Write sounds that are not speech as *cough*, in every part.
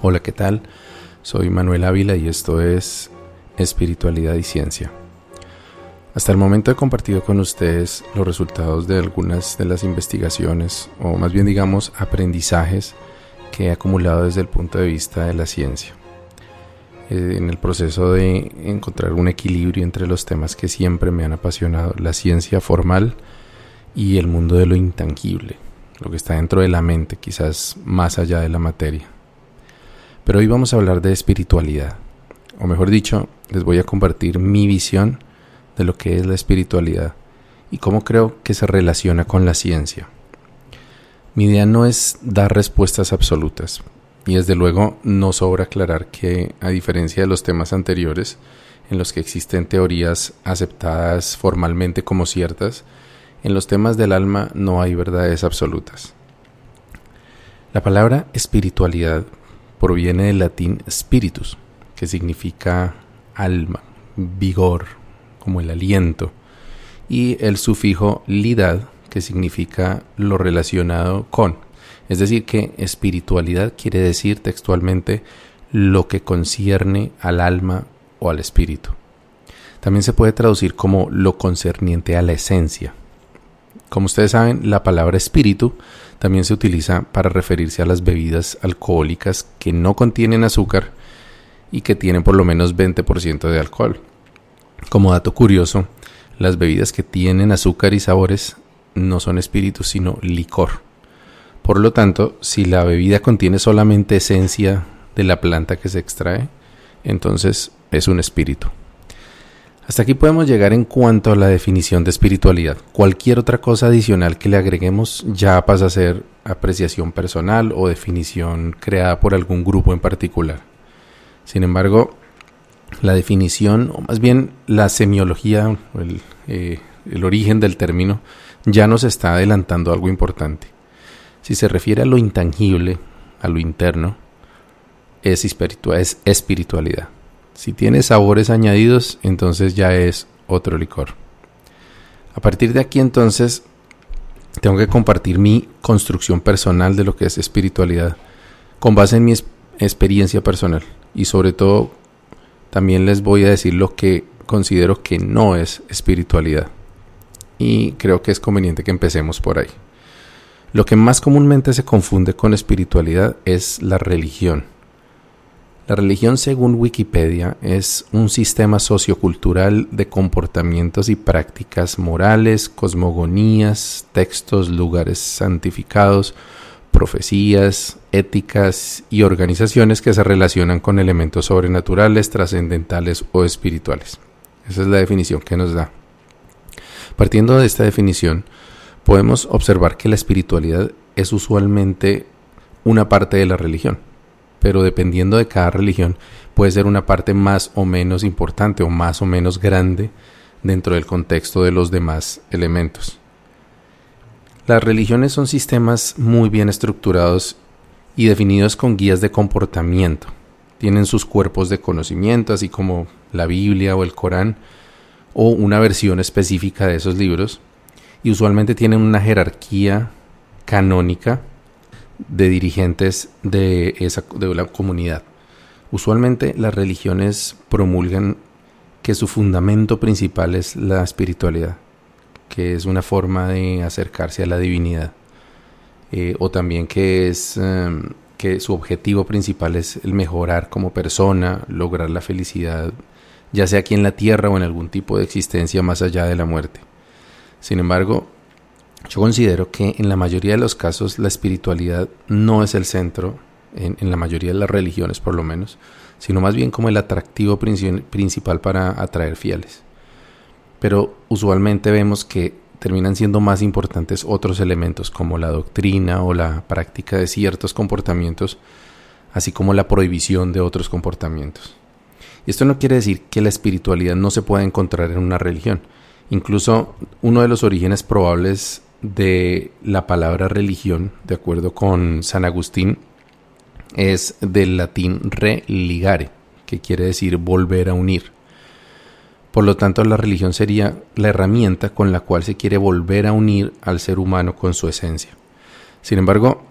Hola, ¿qué tal? Soy Manuel Ávila y esto es Espiritualidad y Ciencia. Hasta el momento he compartido con ustedes los resultados de algunas de las investigaciones, o más bien digamos aprendizajes que he acumulado desde el punto de vista de la ciencia. Eh, en el proceso de encontrar un equilibrio entre los temas que siempre me han apasionado, la ciencia formal y el mundo de lo intangible, lo que está dentro de la mente, quizás más allá de la materia. Pero hoy vamos a hablar de espiritualidad, o mejor dicho, les voy a compartir mi visión de lo que es la espiritualidad y cómo creo que se relaciona con la ciencia. Mi idea no es dar respuestas absolutas, y desde luego no sobra aclarar que, a diferencia de los temas anteriores, en los que existen teorías aceptadas formalmente como ciertas, en los temas del alma no hay verdades absolutas. La palabra espiritualidad proviene del latín spiritus, que significa alma, vigor, como el aliento, y el sufijo lidad, que significa lo relacionado con. Es decir, que espiritualidad quiere decir textualmente lo que concierne al alma o al espíritu. También se puede traducir como lo concerniente a la esencia. Como ustedes saben, la palabra espíritu también se utiliza para referirse a las bebidas alcohólicas que no contienen azúcar y que tienen por lo menos 20% de alcohol. Como dato curioso, las bebidas que tienen azúcar y sabores no son espíritus sino licor. Por lo tanto, si la bebida contiene solamente esencia de la planta que se extrae, entonces es un espíritu. Hasta aquí podemos llegar en cuanto a la definición de espiritualidad. Cualquier otra cosa adicional que le agreguemos ya pasa a ser apreciación personal o definición creada por algún grupo en particular. Sin embargo, la definición, o más bien la semiología, el, eh, origen del término, ya nos está adelantando algo importante. Si se refiere a lo intangible, a lo interno, es espiritualidad. Si tiene sabores añadidos, entonces ya es otro licor. A partir de aquí entonces tengo que compartir mi construcción personal de lo que es espiritualidad con base en mi experiencia personal y sobre todo también les voy a decir lo que considero que no es espiritualidad. Y creo que es conveniente que empecemos por ahí. Lo que más comúnmente se confunde con espiritualidad es la religión. La religión, según Wikipedia, es un sistema sociocultural de comportamientos y prácticas morales, cosmogonías, textos, lugares santificados, profecías, éticas y organizaciones que se relacionan con elementos sobrenaturales, trascendentales o espirituales. Esa es la definición que nos da. Partiendo de esta definición, podemos observar que la espiritualidad es usualmente una parte de la religión pero dependiendo de cada religión puede ser una parte más o menos importante o más o menos grande dentro del contexto de los demás elementos. Las religiones son sistemas muy bien estructurados y definidos con guías de comportamiento. Tienen sus cuerpos de conocimiento, así como la Biblia o el Corán, o una versión específica de esos libros, y usualmente tienen una jerarquía canónica de dirigentes de, esa, de la comunidad. Usualmente las religiones promulgan que su fundamento principal es la espiritualidad, que es una forma de acercarse a la divinidad, eh, o también que es em, que su objetivo principal es el mejorar como persona, lograr la felicidad, ya sea aquí en la tierra o en algún tipo de existencia más allá de la muerte. Sin embargo, yo considero que en la mayoría de los casos la espiritualidad no es el centro, en, la mayoría de las religiones por lo menos, sino más bien como el atractivo principal para atraer fieles. Pero usualmente vemos que terminan siendo más importantes otros elementos como la doctrina o la práctica de ciertos comportamientos, así como la prohibición de otros comportamientos. Y esto no quiere decir que la espiritualidad no se pueda encontrar en una religión. Incluso uno de los orígenes probables de la palabra religión, de acuerdo con San Agustín, es del latín religare, que quiere decir volver a unir. Por lo tanto, la religión sería la herramienta con la cual se quiere volver a unir al ser humano con su esencia. Sin embargo,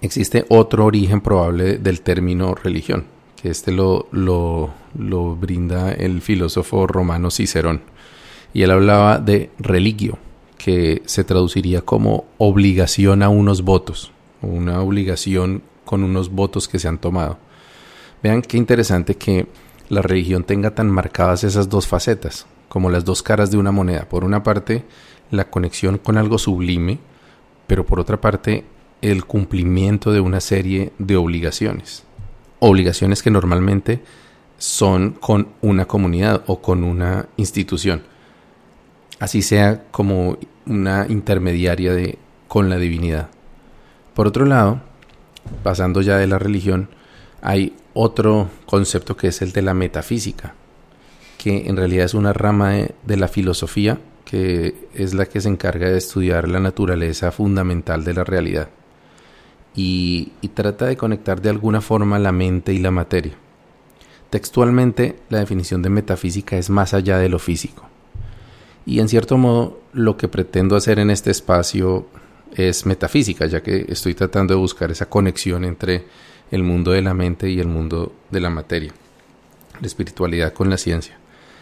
existe otro origen probable del término religión, que este lo, lo, lo brinda el filósofo romano Cicerón. Y él hablaba de religio, que se traduciría como obligación a unos votos, una obligación con unos votos que se han tomado. Vean qué interesante que la religión tenga tan marcadas esas dos facetas, como las dos caras de una moneda. Por una parte, la conexión con algo sublime, pero por otra parte, el cumplimiento de una serie de obligaciones. Obligaciones que normalmente son con una comunidad o con una institución. Así sea como una intermediaria de, con la divinidad. Por otro lado, pasando ya de la religión, hay otro concepto que es el de la metafísica, que en realidad es una rama de, la filosofía que es la que se encarga de estudiar la naturaleza fundamental de la realidad y, y, trata de conectar de alguna forma la mente y la materia. Textualmente, la definición de metafísica es más allá de lo físico. Y en cierto modo, lo que pretendo hacer en este espacio es metafísica, ya que estoy tratando de buscar esa conexión entre el mundo de la mente y el mundo de la materia, la espiritualidad con la ciencia.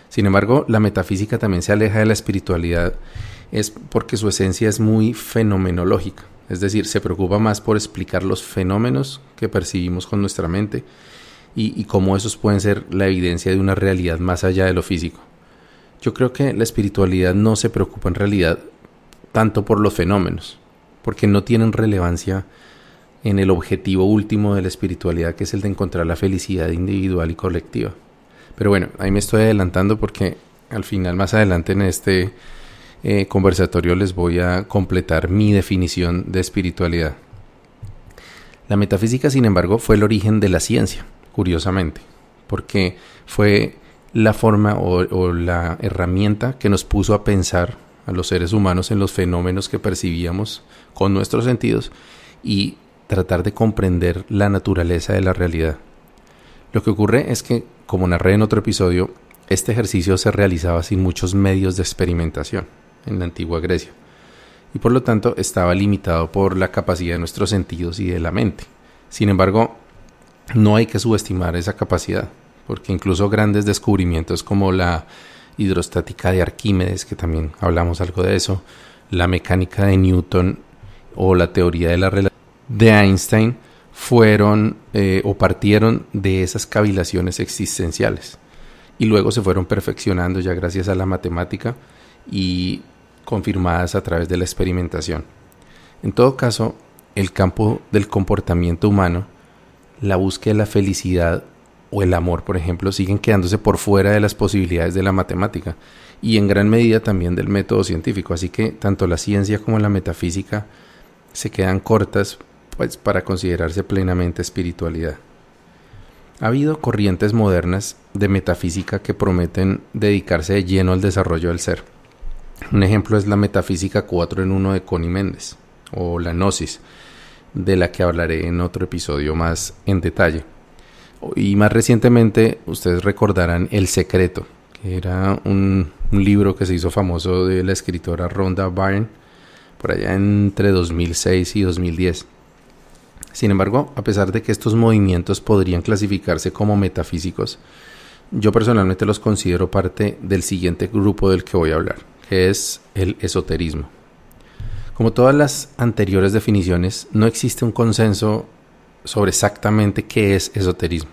Sin embargo, la metafísica también se aleja de la espiritualidad es porque su esencia es muy fenomenológica, es decir, se preocupa más por explicar los fenómenos que percibimos con nuestra mente y, cómo esos pueden ser la evidencia de una realidad más allá de lo físico. Yo creo que la espiritualidad no se preocupa en realidad tanto por los fenómenos, porque no tienen relevancia en el objetivo último de la espiritualidad, que es el de encontrar la felicidad individual y colectiva. Pero bueno, ahí me estoy adelantando porque al final, más adelante en este eh, conversatorio, les voy a completar mi definición de espiritualidad. La metafísica, sin embargo, fue el origen de la ciencia, curiosamente, porque fue la forma o, la herramienta que nos puso a pensar a los seres humanos en los fenómenos que percibíamos con nuestros sentidos y tratar de comprender la naturaleza de la realidad. Lo que ocurre es que, como narré en otro episodio, este ejercicio se realizaba sin muchos medios de experimentación en la antigua Grecia y por lo tanto estaba limitado por la capacidad de nuestros sentidos y de la mente. Sin embargo, no hay que subestimar esa capacidad, porque incluso grandes descubrimientos como la hidrostática de Arquímedes, que también hablamos algo de eso, la mecánica de Newton o la teoría de la de Einstein fueron eh, o partieron de esas cavilaciones existenciales y luego se fueron perfeccionando ya gracias a la matemática y confirmadas a través de la experimentación. En todo caso, el campo del comportamiento humano, la búsqueda de la felicidad o el amor, por ejemplo, siguen quedándose por fuera de las posibilidades de la matemática y en gran medida también del método científico. Así que tanto la ciencia como la metafísica se quedan cortas pues, para considerarse plenamente espiritualidad. Ha habido corrientes modernas de metafísica que prometen dedicarse de lleno al desarrollo del ser. Un ejemplo es la metafísica 4 en 1 de Connie Méndez, o la gnosis, de la que hablaré en otro episodio más en detalle. Y más recientemente ustedes recordarán El Secreto, que era un, libro que se hizo famoso de la escritora Rhonda Byrne por allá entre 2006 y 2010 sin embargo, a pesar de que estos movimientos podrían clasificarse como metafísicos, yo personalmente los considero parte del siguiente grupo del que voy a hablar, que es el esoterismo. Como todas las anteriores definiciones, no existe un consenso sobre exactamente qué es esoterismo.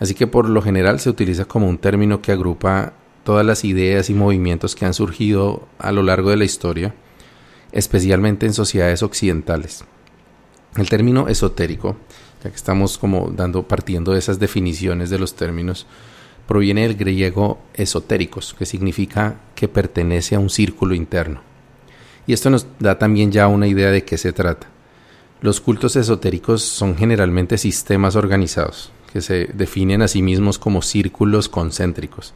Así que por lo general se utiliza como un término que agrupa todas las ideas y movimientos que han surgido a lo largo de la historia, especialmente en sociedades occidentales. El término esotérico, ya que estamos como dando partiendo de esas definiciones de los términos, proviene del griego esotéricos, que significa que pertenece a un círculo interno. Y esto nos da también ya una idea de qué se trata. Los cultos esotéricos son generalmente sistemas organizados, que se definen a sí mismos como círculos concéntricos,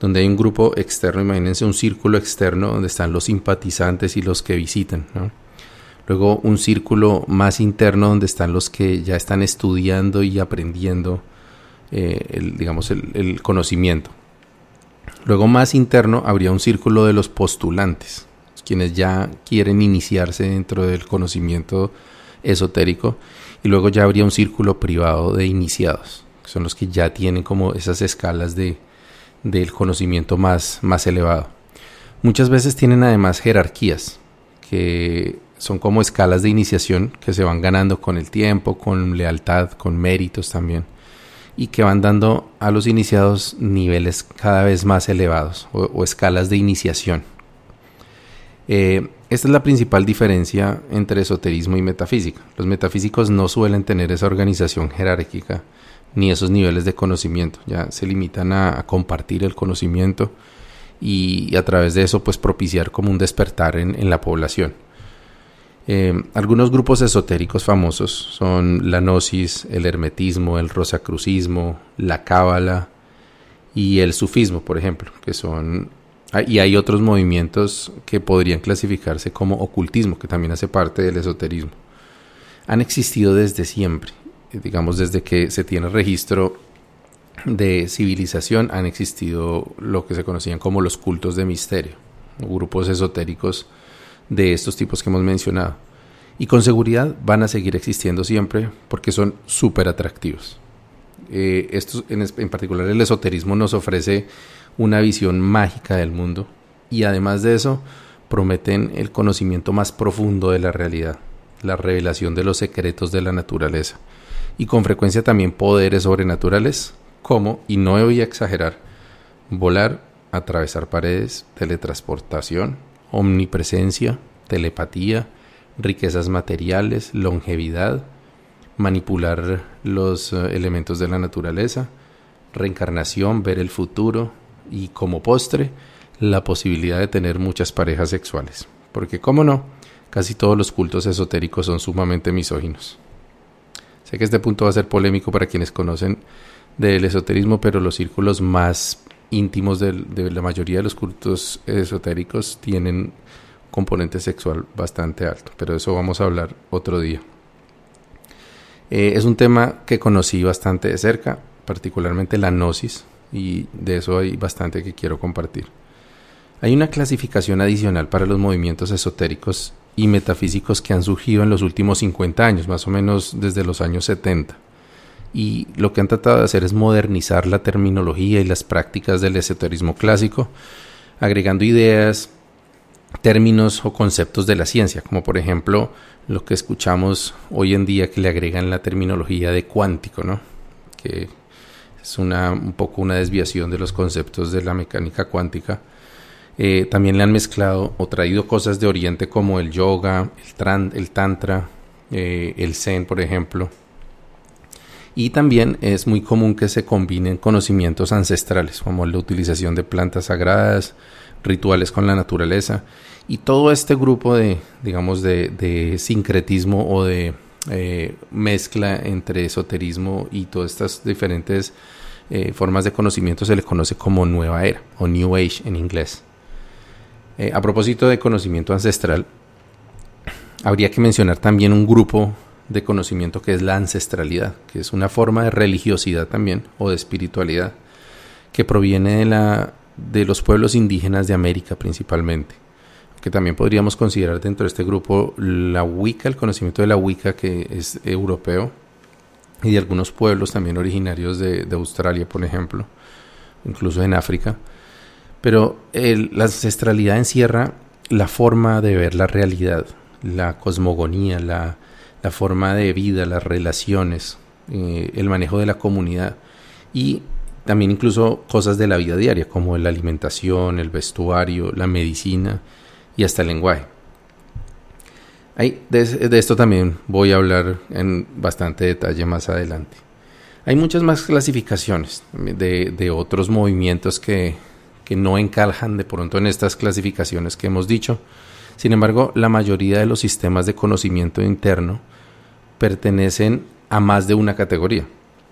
donde hay un grupo externo, imagínense un círculo externo donde están los simpatizantes y los que visitan. Luego un círculo más interno donde están los que ya están estudiando y aprendiendo eh, el, digamos, el, conocimiento. Luego más interno habría un círculo de los postulantes, quienes ya quieren iniciarse dentro del conocimiento esotérico y luego ya habría un círculo privado de iniciados, que son los que ya tienen como esas escalas de, del conocimiento más, más elevado. Muchas veces tienen además jerarquías, que son como escalas de iniciación que se van ganando con el tiempo, con lealtad, con méritos también, y que van dando a los iniciados niveles cada vez más elevados o, escalas de iniciación. Eh, esta es la principal diferencia entre esoterismo y metafísica. Los metafísicos no suelen tener esa organización jerárquica ni esos niveles de conocimiento, ya se limitan a, compartir el conocimiento y, a través de eso pues propiciar como un despertar en, la población. Eh, algunos grupos esotéricos famosos son la gnosis, el hermetismo, el rosacrucismo, la cábala y el sufismo, por ejemplo, que son y hay otros movimientos que podrían clasificarse como ocultismo, que también hace parte del esoterismo. Han existido desde siempre, digamos desde que se tiene registro de civilización, han existido lo que se conocían como los cultos de misterio, grupos esotéricos de estos tipos que hemos mencionado. Y con seguridad van a seguir existiendo siempre porque son súper atractivos. Eh, estos, en particular el esoterismo nos ofrece una visión mágica del mundo y además de eso prometen el conocimiento más profundo de la realidad, la revelación de los secretos de la naturaleza y con frecuencia también poderes sobrenaturales como, y no voy a exagerar, volar, atravesar paredes, teletransportación, omnipresencia, telepatía, riquezas materiales, longevidad, manipular los eh, elementos de la naturaleza, reencarnación, ver el futuro, y como postre la posibilidad de tener muchas parejas sexuales. Porque, como no, casi todos los cultos esotéricos son sumamente misóginos. Sé que este punto va a ser polémico para quienes conocen del esoterismo, pero los círculos más íntimos de, la mayoría de los cultos esotéricos tienen componente sexual bastante alto, pero de eso vamos a hablar otro día. Eh, es un tema que conocí bastante de cerca, particularmente la gnosis, y de eso hay bastante que quiero compartir. Hay una clasificación adicional para los movimientos esotéricos y metafísicos que han surgido en los últimos 50 años, más o menos desde los años 70. Y lo que han tratado de hacer es modernizar la terminología y las prácticas del esoterismo clásico, agregando ideas, términos o conceptos de la ciencia, como por ejemplo lo que escuchamos hoy en día que le agregan la terminología de cuántico, ¿no? que es una, un poco una desviación de los conceptos de la mecánica cuántica. Eh, también le han mezclado o traído cosas de Oriente como el yoga, el, el tantra, eh, el zen, por ejemplo. Y también es muy común que se combinen conocimientos ancestrales, como la utilización de plantas sagradas, rituales con la naturaleza. Y todo este grupo de, digamos, de, de sincretismo o de eh, mezcla entre esoterismo y todas estas diferentes eh, formas de conocimiento se le conoce como nueva era o New Age en inglés. Eh, a propósito de conocimiento ancestral, habría que mencionar también un grupo de conocimiento que es la ancestralidad, que es una forma de religiosidad también o de espiritualidad que proviene de, la, de los pueblos indígenas de América principalmente que también podríamos considerar dentro de este grupo la Wicca, el conocimiento de la Wicca que es europeo y de algunos pueblos también originarios de, Australia, por ejemplo, incluso en África. Pero la ancestralidad encierra la forma de ver la realidad, la cosmogonía, la, forma de vida, las relaciones, eh, el manejo de la comunidad y también incluso cosas de la vida diaria como la alimentación, el vestuario, la medicina y hasta el lenguaje. de, esto también voy a hablar en bastante detalle más adelante. Hay muchas más clasificaciones de, otros movimientos que, que no encajan de pronto en estas clasificaciones que hemos dicho. Sin embargo, la mayoría de los sistemas de conocimiento interno pertenecen a más de una categoría.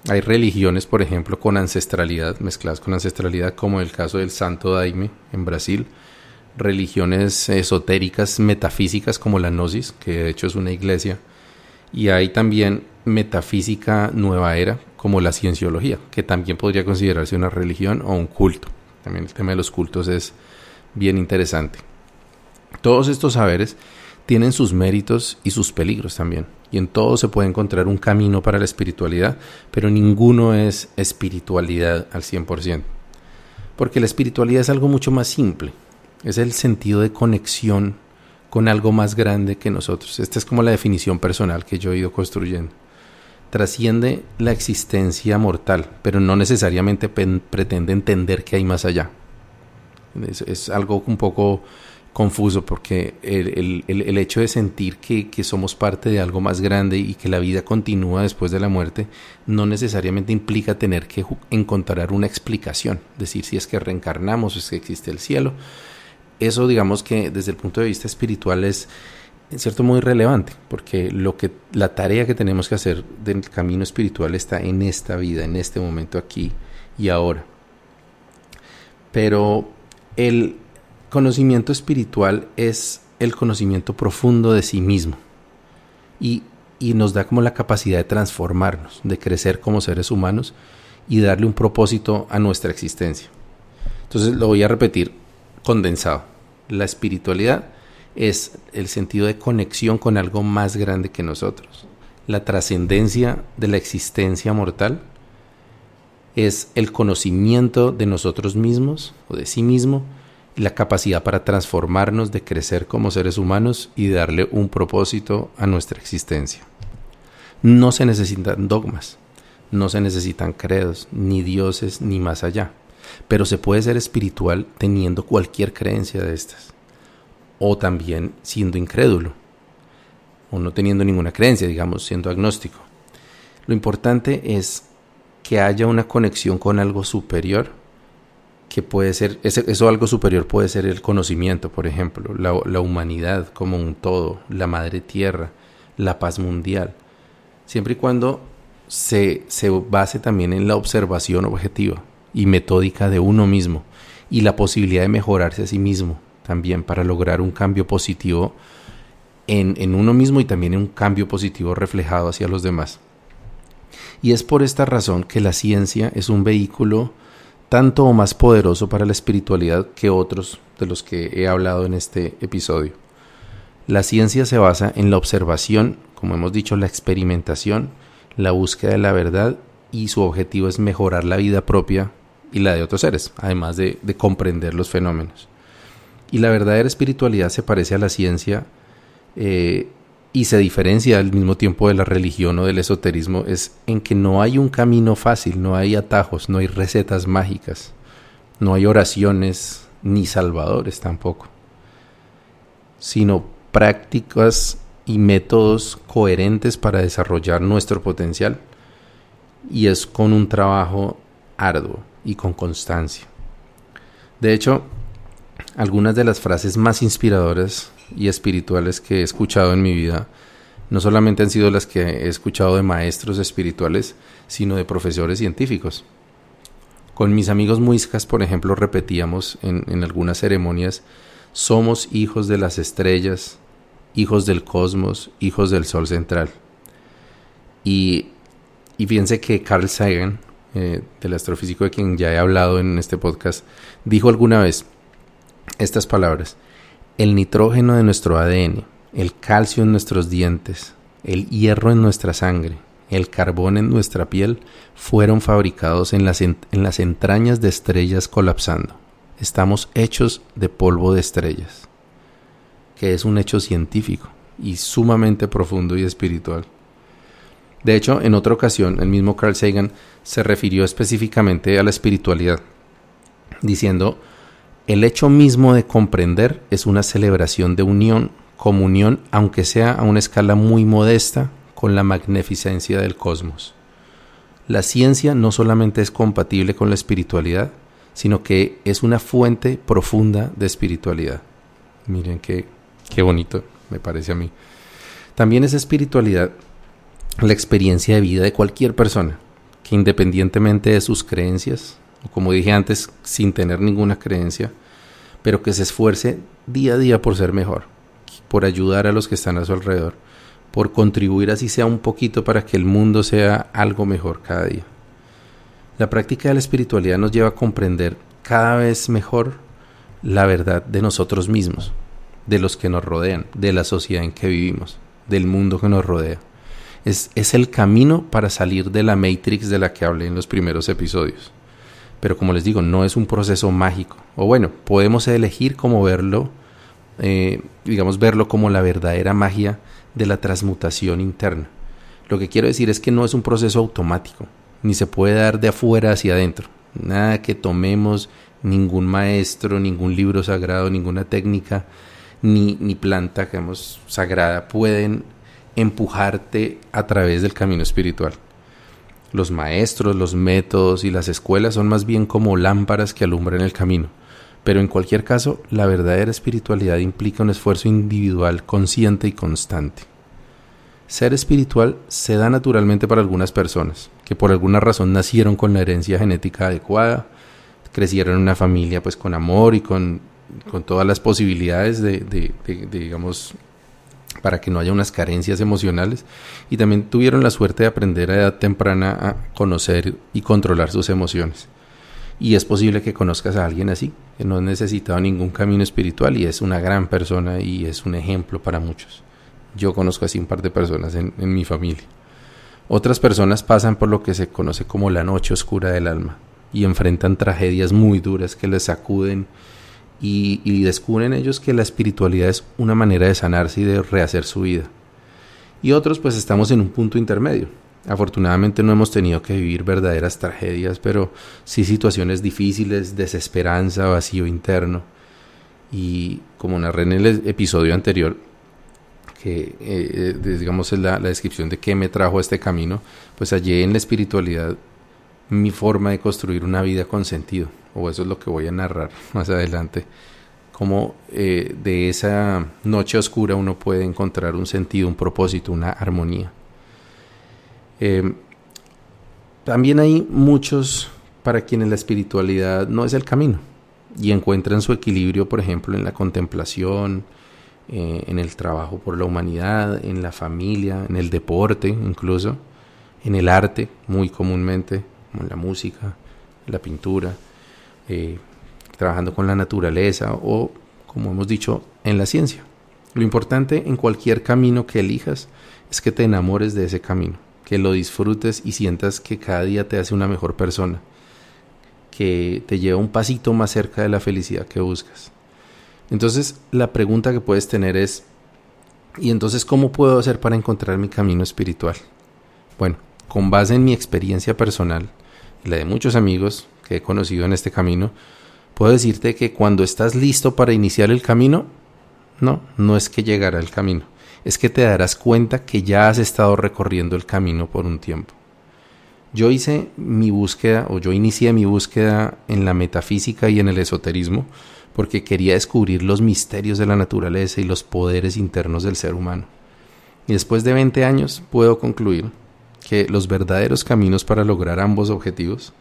Hay religiones, por ejemplo, con ancestralidad, mezcladas con ancestralidad, como el caso del Santo Daime en Brasil, religiones esotéricas, metafísicas como la Gnosis, que de hecho es una iglesia, y hay también metafísica nueva era como la cienciología, que también podría considerarse una religión o un culto. También el tema de los cultos es bien interesante. Todos estos saberes tienen sus méritos y sus peligros también. Y en todo se puede encontrar un camino para la espiritualidad, pero ninguno es espiritualidad al 100%. Porque la espiritualidad es algo mucho más simple. Es el sentido de conexión con algo más grande que nosotros. Esta es como la definición personal que yo he ido construyendo. Trasciende la existencia mortal, pero no necesariamente pretende entender que hay más allá. Es, es algo un poco confuso porque el, el, el hecho de sentir que, que, somos parte de algo más grande y que la vida continúa después de la muerte no necesariamente implica tener que encontrar una explicación, decir si es que reencarnamos o es que existe el cielo. Eso digamos que desde el punto de vista espiritual es en cierto muy relevante porque lo que la tarea que tenemos que hacer del camino espiritual está en esta vida, en este momento aquí y ahora. Pero el conocimiento espiritual es el conocimiento profundo de sí mismo y, nos da como la capacidad de transformarnos, de crecer como seres humanos y darle un propósito a nuestra existencia. Entonces lo voy a repetir condensado. La espiritualidad es el sentido de conexión con algo más grande que nosotros. La trascendencia de la existencia mortal es el conocimiento de nosotros mismos o de sí mismo la capacidad para transformarnos, de crecer como seres humanos y darle un propósito a nuestra existencia. No se necesitan dogmas, no se necesitan credos, ni dioses, ni más allá, pero se puede ser espiritual teniendo cualquier creencia de estas, o también siendo incrédulo, o no teniendo ninguna creencia, digamos, siendo agnóstico. Lo importante es que haya una conexión con algo superior que puede ser, eso algo superior puede ser el conocimiento, por ejemplo, la, humanidad como un todo, la madre tierra, la paz mundial, siempre y cuando se, se base también en la observación objetiva y metódica de uno mismo y la posibilidad de mejorarse a sí mismo también para lograr un cambio positivo en, en uno mismo y también un cambio positivo reflejado hacia los demás. Y es por esta razón que la ciencia es un vehículo tanto o más poderoso para la espiritualidad que otros de los que he hablado en este episodio. La ciencia se basa en la observación, como hemos dicho, la experimentación, la búsqueda de la verdad y su objetivo es mejorar la vida propia y la de otros seres, además de, comprender los fenómenos. Y la verdadera espiritualidad se parece a la ciencia eh, y se diferencia al mismo tiempo de la religión o del esoterismo es en que no hay un camino fácil, no hay atajos, no hay recetas mágicas, no hay oraciones ni salvadores tampoco, sino prácticas y métodos coherentes para desarrollar nuestro potencial y es con un trabajo arduo y con constancia. De hecho, algunas de las frases más inspiradoras y espirituales que he escuchado en mi vida no solamente han sido las que he escuchado de maestros espirituales, sino de profesores científicos. Con mis amigos muiscas, por ejemplo, repetíamos en, en algunas ceremonias, somos hijos de las estrellas, hijos del cosmos, hijos del sol central. Y, y fíjense que Carl Sagan, eh, del astrofísico de quien ya he hablado en este podcast, dijo alguna vez estas palabras, el nitrógeno de nuestro ADN, el calcio en nuestros dientes, el hierro en nuestra sangre, el carbón en nuestra piel, fueron fabricados en las, en las entrañas de estrellas colapsando. Estamos hechos de polvo de estrellas, que es un hecho científico y sumamente profundo y espiritual. De hecho, en otra ocasión, el mismo Carl Sagan se refirió específicamente a la espiritualidad, diciendo, el hecho mismo de comprender es una celebración de unión, comunión, aunque sea a una escala muy modesta, con la magnificencia del cosmos. La ciencia no solamente es compatible con la espiritualidad, sino que es una fuente profunda de espiritualidad. Miren qué, qué bonito me parece a mí. También es espiritualidad la experiencia de vida de cualquier persona, que independientemente de sus creencias, como dije antes, sin tener ninguna creencia, pero que se esfuerce día a día por ser mejor, por ayudar a los que están a su alrededor, por contribuir así sea un poquito para que el mundo sea algo mejor cada día. La práctica de la espiritualidad nos lleva a comprender cada vez mejor la verdad de nosotros mismos, de los que nos rodean, de la sociedad en que vivimos, del mundo que nos rodea. Es, es el camino para salir de la matrix de la que hablé en los primeros episodios. Pero como les digo, no es un proceso mágico. O bueno, podemos elegir cómo verlo, eh, digamos, verlo como la verdadera magia de la transmutación interna. Lo que quiero decir es que no es un proceso automático, ni se puede dar de afuera hacia adentro. Nada que tomemos ningún maestro, ningún libro sagrado, ninguna técnica, ni, ni planta, digamos, sagrada, pueden empujarte a través del camino espiritual. Los maestros, los métodos y las escuelas son más bien como lámparas que alumbran el camino. Pero en cualquier caso, la verdadera espiritualidad implica un esfuerzo individual consciente y constante. Ser espiritual se da naturalmente para algunas personas, que por alguna razón nacieron con la herencia genética adecuada, crecieron en una familia pues con amor y con, con todas las posibilidades de, de, digamos, para que no haya unas carencias emocionales y también tuvieron la suerte de aprender a edad temprana a conocer y controlar sus emociones. Y es posible que conozcas a alguien así, que no ha necesitado ningún camino espiritual y es una gran persona y es un ejemplo para muchos. Yo conozco así un par de personas en, mi familia. Otras personas pasan por lo que se conoce como la noche oscura del alma y enfrentan tragedias muy duras que les sacuden y, descubren ellos que la espiritualidad es una manera de sanarse y de rehacer su vida. Y otros pues estamos en un punto intermedio. Afortunadamente no hemos tenido que vivir verdaderas tragedias, pero sí situaciones difíciles, desesperanza, vacío interno. Y como narré en el episodio anterior, que eh, digamos es la, descripción de qué me trajo a este camino, pues hallé en la espiritualidad mi forma de construir una vida con sentido, o eso es lo que voy a narrar *laughs* más adelante, cómo eh, de esa noche oscura uno puede encontrar un sentido, un propósito, una armonía. Eh, también hay muchos para quienes la espiritualidad no es el camino y encuentran su equilibrio, por ejemplo, en la contemplación, eh, en el trabajo por la humanidad, en la familia, en el deporte incluso, en el arte muy comúnmente, como en la música, la pintura, eh, trabajando con la naturaleza o, como hemos dicho, en la ciencia. Lo importante en cualquier camino que elijas es que te enamores de ese camino, que lo disfrutes y sientas que cada día te hace una mejor persona, que te lleva un pasito más cerca de la felicidad que buscas. Entonces la pregunta que puedes tener es, ¿y entonces cómo puedo hacer para encontrar mi camino espiritual? Bueno, con base en mi experiencia personal la de muchos amigos que he conocido en este camino, puedo decirte que cuando estás listo para iniciar el camino, no, no es que llegará el camino, es que te darás cuenta que ya has estado recorriendo el camino por un tiempo. Yo hice mi búsqueda, o yo inicié mi búsqueda en la metafísica y en el esoterismo, porque quería descubrir los misterios de la naturaleza y los poderes internos del ser humano. Y después de 20 años puedo concluir que los verdaderos caminos para lograr ambos objetivos,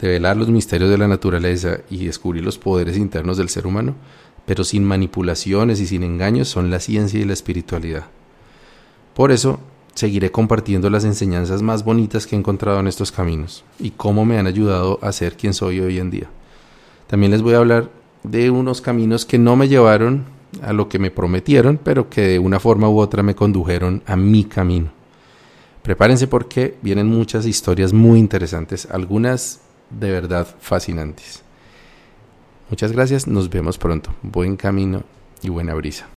develar los misterios de la naturaleza y descubrir los poderes internos del ser humano, pero sin manipulaciones y sin engaños, son la ciencia y la espiritualidad. Por eso, seguiré compartiendo las enseñanzas más bonitas que he encontrado en estos caminos y cómo me han ayudado a ser quien soy hoy en día. También les voy a hablar de unos caminos que no me llevaron a lo que me prometieron, pero que de una forma u otra me condujeron a mi camino. Prepárense porque vienen muchas historias muy interesantes, algunas de verdad fascinantes. Muchas gracias, nos vemos pronto. Buen camino y buena brisa.